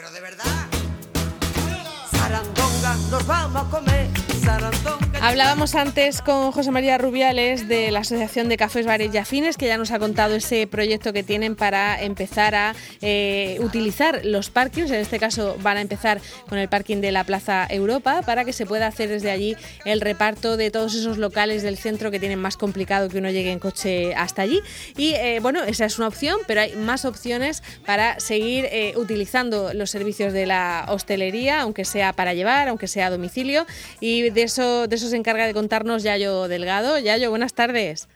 Pero de verdad. Sarandonga, nos vamos a comer. Hablábamos antes con José María Rubiales de la Asociación de Cafés, Bares y Afines, que ya nos ha contado ese proyecto que tienen para empezar a eh, utilizar los parkings. En este caso van a empezar con el parking de la Plaza Europa para que se pueda hacer desde allí el reparto de todos esos locales del centro que tienen más complicado que uno llegue en coche hasta allí. Y eh, bueno, esa es una opción, pero hay más opciones para seguir eh, utilizando los servicios de la hostelería, aunque sea para llevar, aunque sea a domicilio. Y de eso, de esos se encarga de contarnos Yayo Delgado. Yayo, buenas tardes.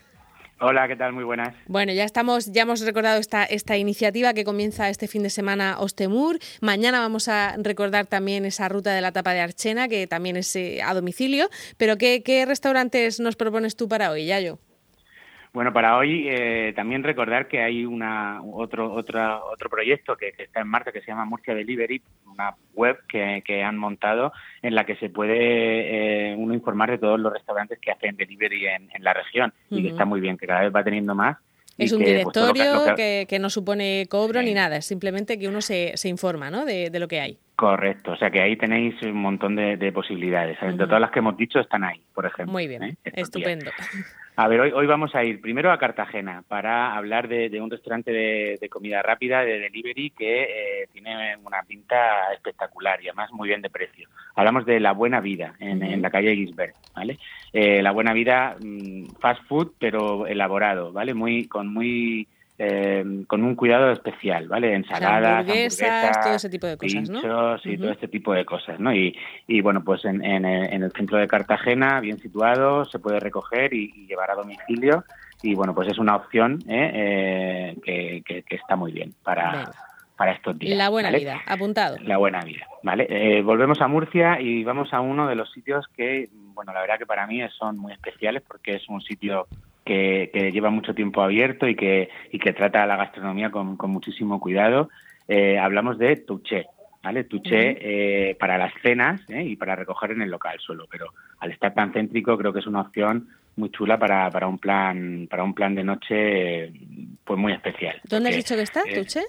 Hola, ¿qué tal? Muy buenas. Bueno, ya estamos, ya hemos recordado esta, esta iniciativa que comienza este fin de semana Ostemur. Mañana vamos a recordar también esa ruta de la tapa de Archena, que también es eh, a domicilio. Pero ¿qué, ¿qué restaurantes nos propones tú para hoy, Yayo? Bueno, para hoy eh, también recordar que hay una otro otra, otro proyecto que, que, está en marcha que se llama Murcia Delivery, una web que, que han montado en la que se puede eh, uno informar de todos los restaurantes que hacen delivery en, en la región uh -huh. y que está muy bien, que cada vez va teniendo más. Es un que, directorio pues, lo que, lo que... que, no supone cobro sí. ni nada, es simplemente que uno se, se informa ¿no? de, de, lo que hay. Correcto, o sea que ahí tenéis un montón de, de posibilidades. Uh -huh. De todas las que hemos dicho están ahí, por ejemplo. Muy bien, ¿eh? estupendo. A ver, hoy, hoy vamos a ir primero a Cartagena para hablar de, de un restaurante de, de, comida rápida, de delivery, que eh, tiene una pinta espectacular y además muy bien de precio. Hablamos de La Buena Vida, en, uh -huh. en la calle Gisbert, ¿vale? Eh, la Buena Vida, mmm, fast food, pero elaborado, ¿vale? Muy, con muy... Eh, con un cuidado especial, ¿vale? Ensaladas, hamburguesas, hamburguesas todo ese tipo de cosas, pinchos ¿no? y uh -huh. todo este tipo de cosas, ¿no? Y, y bueno, pues en, en, en, el centro de Cartagena, bien situado, se puede recoger y, y llevar a domicilio y bueno, pues es una opción ¿eh? Eh, que, que, que, está muy bien para, para estos días. La buena ¿vale? vida, apuntado. La buena vida, ¿vale? Eh, volvemos a Murcia y vamos a uno de los sitios que, bueno, la verdad que para mí son muy especiales porque es un sitio que, que, lleva mucho tiempo abierto y que, y que trata la gastronomía con, con muchísimo cuidado. Eh, hablamos de Touché, ¿vale? Touché eh, para las cenas ¿eh? y para recoger en el local solo, pero al estar tan céntrico creo que es una opción muy chula para, para un plan para un plan de noche pues muy especial. ¿Dónde porque, has dicho que está, Touché?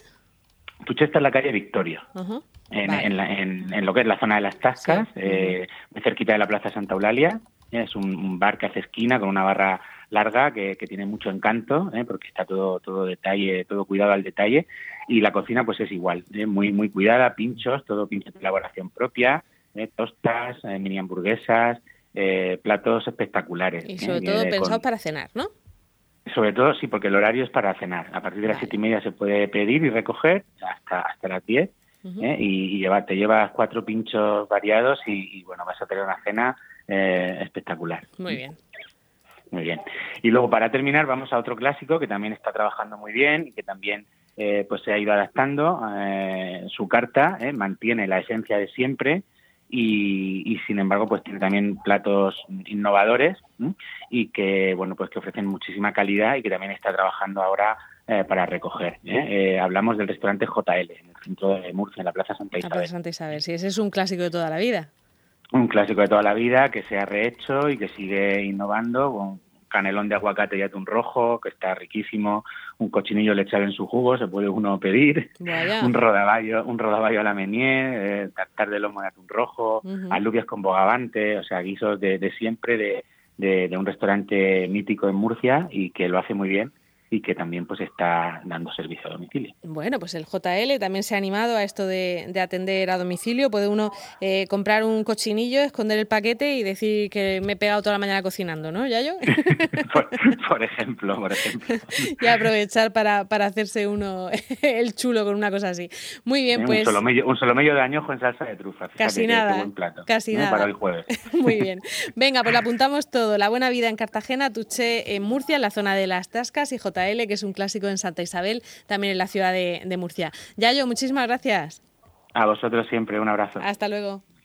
Touché está en la calle Victoria. Uh -huh. En, vale. en, la, en, en, lo que es la zona de las Tascas, sí. eh, muy cerquita de la Plaza Santa Eulalia. Es un, un, bar que hace esquina con una barra larga que, que tiene mucho encanto, ¿eh? porque está todo todo detalle, todo cuidado al detalle. Y la cocina pues es igual, ¿eh? muy muy cuidada, pinchos, todo pinchos de elaboración propia, ¿eh? tostas, mini hamburguesas, platos espectaculares. Y sobre todo pensados con... para cenar, ¿no? Sobre todo sí, porque el horario es para cenar. A partir de las siete y media se puede pedir y recoger hasta hasta las diez. Uh -huh. y, y llevar, te llevas cuatro pinchos variados y, y, bueno, vas a tener una cena eh, espectacular. Muy bien. Muy bien. Y luego, para terminar, vamos a otro clásico que también está trabajando muy bien y que también eh, pues se ha ido adaptando. Eh, su carta eh, mantiene la esencia de siempre y, y, sin embargo, pues tiene también platos innovadores y que, bueno, pues que ofrecen muchísima calidad y que también está trabajando ahora eh, para recoger. ¿eh? hablamos del restaurante JL en el centro de Murcia, en la Plaza Santa Isabel. La Plaza Santa Isabel, sí, ese es un clásico de toda la vida un clásico de toda la vida que se ha rehecho y que sigue innovando con canelón de aguacate y atún rojo, que está riquísimo, un cochinillo lechado en su jugo, se puede uno pedir, Vaya. un rodaballo, un rodaballo a la menier, eh, tartar de lomo de atún rojo, uh -huh. alubias con bogavante, o sea, guisos de, de siempre de, de, de un restaurante mítico en Murcia y que lo hace muy bien y que también pues está dando servicio a domicilio. Bueno, pues el JL también se ha animado a esto de, de atender a domicilio. Puede uno eh, comprar un cochinillo, esconder el paquete y decir que me he pegado toda la mañana cocinando, ¿no, Yayo? por, por, ejemplo, por ejemplo. y aprovechar para, para hacerse uno el chulo con una cosa así. Muy bien, un pues... Un solomello de añojo en salsa de trufa. Casi nada, buen plato, casi ¿no? nada. Para el jueves. Muy bien. Venga, pues lo apuntamos todo. La buena vida en Cartagena, Tuché en Murcia, en la zona de las Tascas y JL que es un clásico en Santa Isabel, también en la ciudad de, de Murcia. Yayo, muchísimas gracias. A vosotros siempre, un abrazo. Hasta luego.